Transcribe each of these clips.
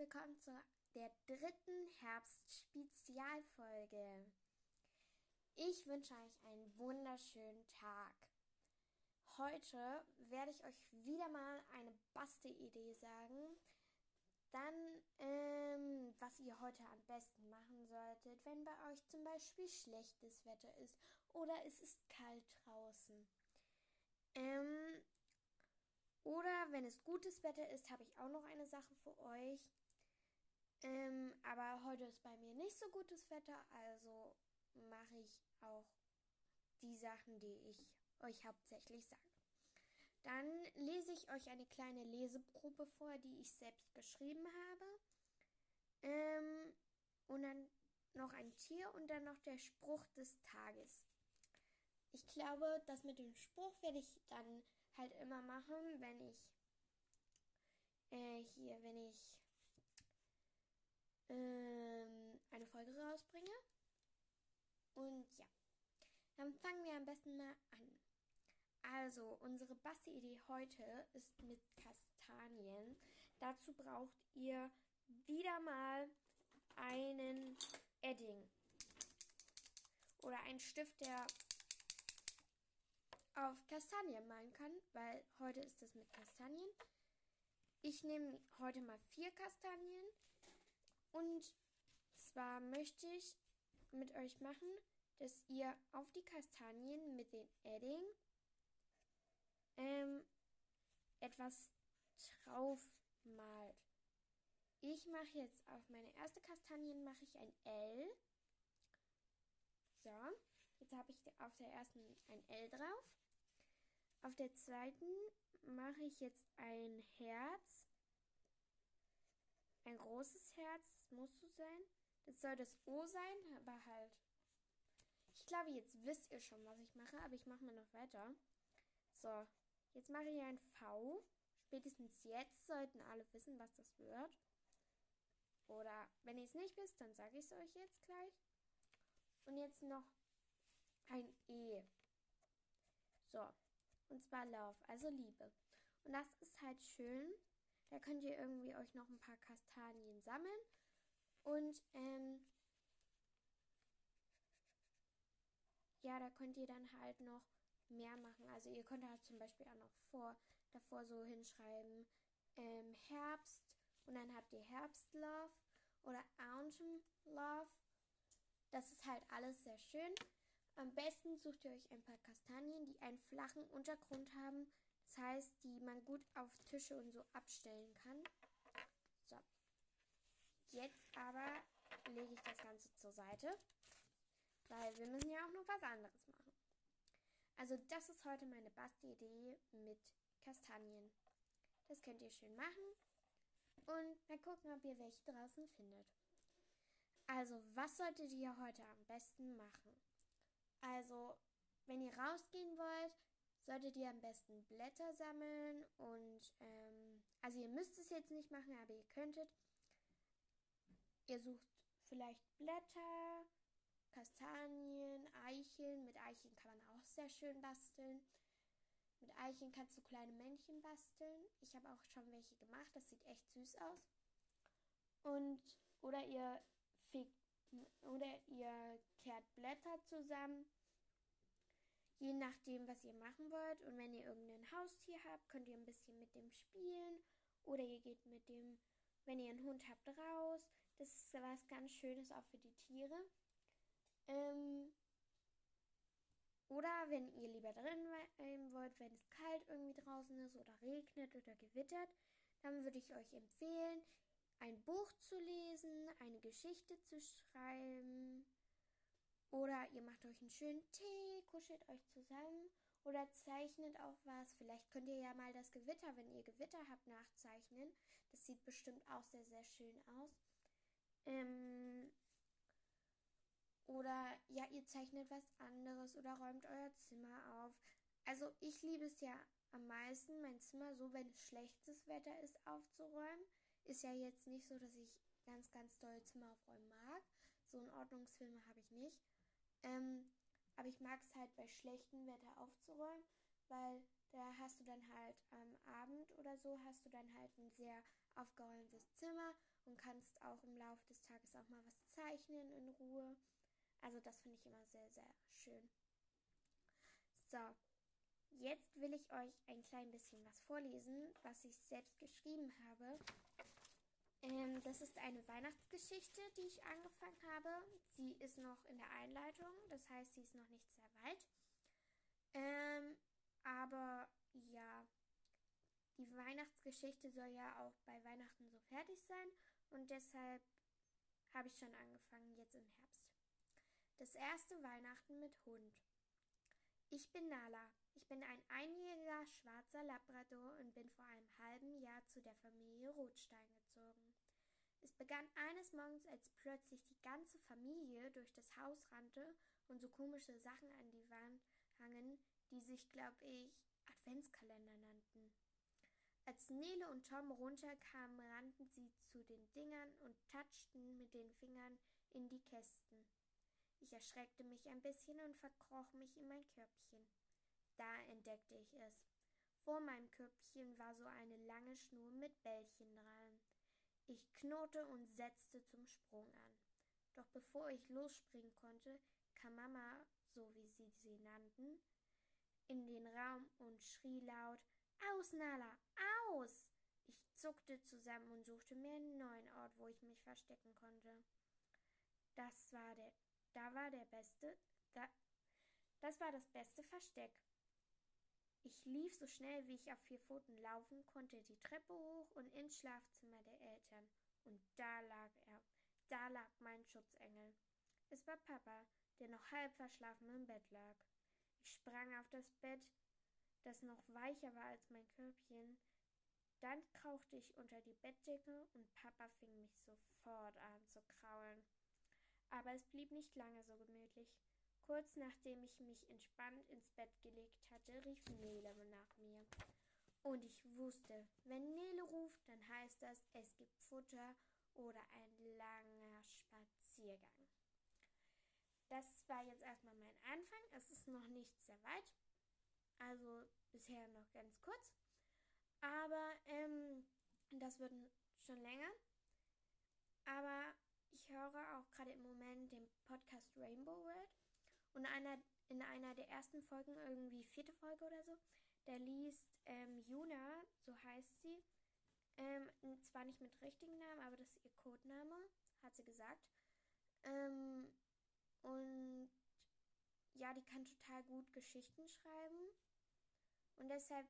willkommen zu der dritten Herbst-Spezialfolge. Ich wünsche euch einen wunderschönen Tag. Heute werde ich euch wieder mal eine Bastelidee sagen. Dann, ähm, was ihr heute am besten machen solltet, wenn bei euch zum Beispiel schlechtes Wetter ist oder es ist kalt draußen. Ähm, oder wenn es gutes Wetter ist, habe ich auch noch eine Sache für euch. Ähm, aber heute ist bei mir nicht so gutes Wetter, also mache ich auch die Sachen, die ich euch hauptsächlich sage. Dann lese ich euch eine kleine Leseprobe vor, die ich selbst geschrieben habe. Ähm, und dann noch ein Tier und dann noch der Spruch des Tages. Ich glaube, das mit dem Spruch werde ich dann halt immer machen, wenn ich äh, hier, wenn ich ähm, eine Folge rausbringe. Und ja, dann fangen wir am besten mal an. Also, unsere Basti-Idee heute ist mit Kastanien. Dazu braucht ihr wieder mal einen Edding oder einen Stift, der auf Kastanien malen kann, weil heute ist es mit Kastanien. Ich nehme heute mal vier Kastanien und zwar möchte ich mit euch machen, dass ihr auf die Kastanien mit den Edding ähm, etwas drauf malt. Ich mache jetzt auf meine erste Kastanien mache ich ein L. So, jetzt habe ich auf der ersten ein L drauf. Auf der zweiten mache ich jetzt ein Herz. Ein großes Herz, das muss so sein. Das soll das O sein, aber halt. Ich glaube, jetzt wisst ihr schon, was ich mache, aber ich mache mal noch weiter. So, jetzt mache ich ein V. Spätestens jetzt sollten alle wissen, was das wird. Oder wenn ihr es nicht wisst, dann sage ich es euch jetzt gleich. Und jetzt noch ein E. So, und zwar Love, also Liebe. Und das ist halt schön. Da könnt ihr irgendwie euch noch ein paar Kastanien sammeln. Und ähm, ja, da könnt ihr dann halt noch mehr machen. Also ihr könnt halt zum Beispiel auch noch vor, davor so hinschreiben ähm, Herbst und dann habt ihr Herbstlove oder Autumn Love. Das ist halt alles sehr schön. Am besten sucht ihr euch ein paar Kastanien, die einen flachen Untergrund haben. Das heißt, die man gut auf Tische und so abstellen kann. So. Jetzt aber lege ich das Ganze zur Seite, weil wir müssen ja auch noch was anderes machen. Also das ist heute meine Basti-Idee mit Kastanien. Das könnt ihr schön machen und mal gucken, ob ihr welche draußen findet. Also, was solltet ihr heute am besten machen? Also, wenn ihr rausgehen wollt, solltet ihr am besten Blätter sammeln und ähm, also ihr müsst es jetzt nicht machen, aber ihr könntet. Ihr sucht vielleicht Blätter, Kastanien, Eicheln. Mit Eicheln kann man auch sehr schön basteln. Mit Eicheln kannst du kleine Männchen basteln. Ich habe auch schon welche gemacht. Das sieht echt süß aus. Und oder ihr fegt oder ihr kehrt Blätter zusammen, je nachdem, was ihr machen wollt. Und wenn ihr irgendein Haustier habt, könnt ihr ein bisschen mit dem spielen. Oder ihr geht mit dem, wenn ihr einen Hund habt, raus. Das ist was ganz Schönes auch für die Tiere. Ähm, oder wenn ihr lieber drin bleiben wollt, wenn es kalt irgendwie draußen ist oder regnet oder gewittert, dann würde ich euch empfehlen, ein Buch zu lesen, eine Geschichte zu schreiben oder ihr macht euch einen schönen Tee, kuschelt euch zusammen oder zeichnet auch was. Vielleicht könnt ihr ja mal das Gewitter, wenn ihr Gewitter habt, nachzeichnen. Das sieht bestimmt auch sehr, sehr schön aus. Ähm oder ja, ihr zeichnet was anderes oder räumt euer Zimmer auf. Also ich liebe es ja am meisten, mein Zimmer so, wenn es schlechtes Wetter ist, aufzuräumen. Ist ja jetzt nicht so, dass ich ganz, ganz doll Zimmer aufräumen mag. So einen Ordnungsfilme habe ich nicht. Ähm, aber ich mag es halt bei schlechtem Wetter aufzuräumen, weil Da hast du dann halt am Abend oder so, hast du dann halt ein sehr aufgeräumtes Zimmer und kannst auch im Laufe des Tages auch mal was zeichnen in Ruhe. Also das finde ich immer sehr, sehr schön. So, jetzt will ich euch ein klein bisschen was vorlesen, was ich selbst geschrieben habe. Ähm, das ist eine Weihnachtsgeschichte, die ich angefangen habe. Sie ist noch in der Einleitung, das heißt, sie ist noch nicht sehr weit. Ähm, aber ja, die Weihnachtsgeschichte soll ja auch bei Weihnachten so fertig sein und deshalb habe ich schon angefangen jetzt im Herbst. Das erste Weihnachten mit Hund. Ich bin Nala. Ich bin ein einjähriger schwarzer Labrador und bin vor einem halben Jahr zu der Familie Rothstein gezogen. Es begann eines Morgens, als plötzlich die ganze Familie durch das Haus rannte und so komische Sachen an die Wand hangen, die sich, glaube ich, Adventskalender nannten. Als Nele und Tom runterkamen, rannten sie zu den Dingern und tatschten mit den Fingern in die Kästen. Ich erschreckte mich ein bisschen und verkroch mich in mein Körbchen. Da entdeckte ich es. Vor meinem Körbchen war so eine lange Schnur mit Bällchen dran. Ich knurrte und setzte zum Sprung an. Doch bevor ich losspringen konnte, kam Mama, so wie sie sie nannten, in den Raum und schrie laut Aus, Nala, aus! Ich zuckte zusammen und suchte mir einen neuen Ort, wo ich mich verstecken konnte. Das war der, da war der beste, da, das war das beste Versteck. Ich lief so schnell, wie ich auf vier Pfoten laufen konnte, die Treppe hoch und ins Schlafzimmer der Eltern. Und da lag er, da lag mein Schutzengel. Es war Papa, der noch halb verschlafen im Bett lag. Ich sprang auf das Bett, das noch weicher war als mein Körbchen. Dann krauchte ich unter die Bettdecke und Papa fing mich sofort an zu kraulen. Aber es blieb nicht lange so gemütlich. Kurz nachdem ich mich entspannt ins Bett gelegt hatte, rief Nele nach mir. Und ich wusste, wenn Nele ruft, dann heißt das, es gibt Futter oder ein langer Spaziergang. Das war jetzt erstmal mein Anfang. Es ist noch nicht sehr weit. Also bisher noch ganz kurz. Aber ähm, das wird schon länger. Aber ich höre auch gerade im Moment den Podcast Rainbow World. Und einer, in einer der ersten Folgen, irgendwie vierte Folge oder so, da liest ähm, Juna, so heißt sie, ähm, zwar nicht mit richtigen Namen, aber das ist ihr Codename, hat sie gesagt. Ähm, und ja, die kann total gut Geschichten schreiben. Und deshalb,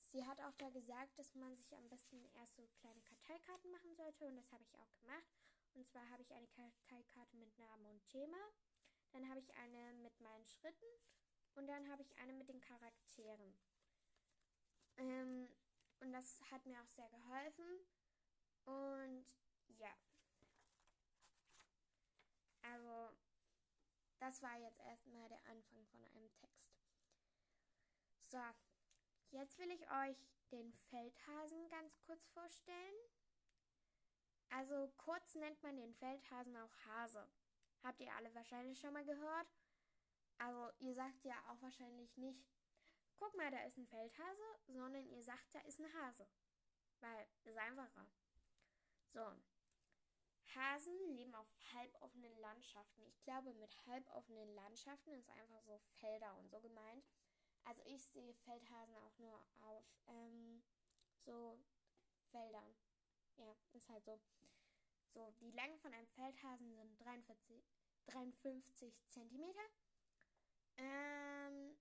sie hat auch da gesagt, dass man sich am besten erst so kleine Karteikarten machen sollte. Und das habe ich auch gemacht. Und zwar habe ich eine Karteikarte mit Namen und Thema. Dann habe ich eine mit meinen Schritten. Und dann habe ich eine mit den Charakteren. Ähm, und das hat mir auch sehr geholfen. Und ja. Also, das war jetzt erstmal der Anfang von einem Text. So, jetzt will ich euch den Feldhasen ganz kurz vorstellen. Also kurz nennt man den Feldhasen auch Hase. Habt ihr alle wahrscheinlich schon mal gehört? Also ihr sagt ja auch wahrscheinlich nicht, guck mal, da ist ein Feldhase, sondern ihr sagt, da ist ein Hase. Weil, ist einfacher. So, Hasen leben auf halboffenen Landschaften. Ich glaube, mit halboffenen Landschaften ist einfach so Felder und so gemeint. Also ich sehe Feldhasen auch nur auf ähm, so Feldern. Ja, ist halt so. So, die Länge von einem Feldhasen sind 43, 53 Zentimeter. Ähm,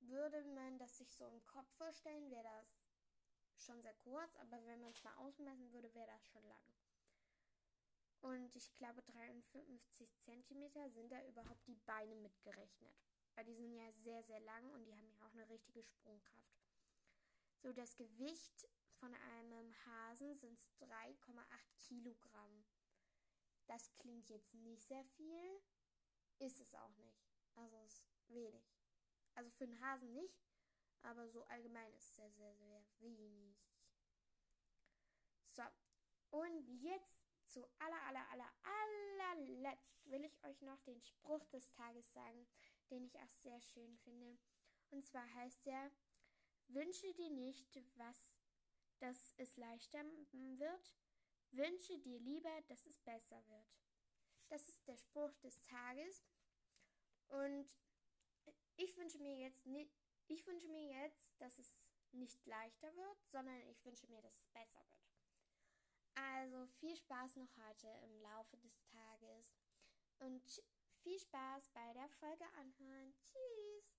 würde man das sich so im Kopf vorstellen, wäre das schon sehr kurz, aber wenn man es mal ausmessen würde, wäre das schon lang. Und ich glaube, 53 cm sind da überhaupt die Beine mitgerechnet. Weil die sind ja sehr, sehr lang und die haben ja auch eine richtige Sprungkraft. So, das Gewicht von einem Hasen sind 3,8 Kilogramm. Das klingt jetzt nicht sehr viel, ist es auch nicht. Also es ist wenig. Also für einen Hasen nicht, aber so allgemein ist es sehr, sehr, sehr wenig. So, und jetzt zu aller, aller, aller, allerletzt will ich euch noch den Spruch des Tages sagen, den ich auch sehr schön finde. Und zwar heißt er, Wünsche dir nicht, was, dass es leichter wird. Wünsche dir lieber, dass es besser wird. Das ist der Spruch des Tages. Und ich wünsche mir jetzt ich wünsche mir jetzt, dass es nicht leichter wird, sondern ich wünsche mir, dass es besser wird. Also viel Spaß noch heute im Laufe des Tages und viel Spaß bei der Folge anhören. Tschüss!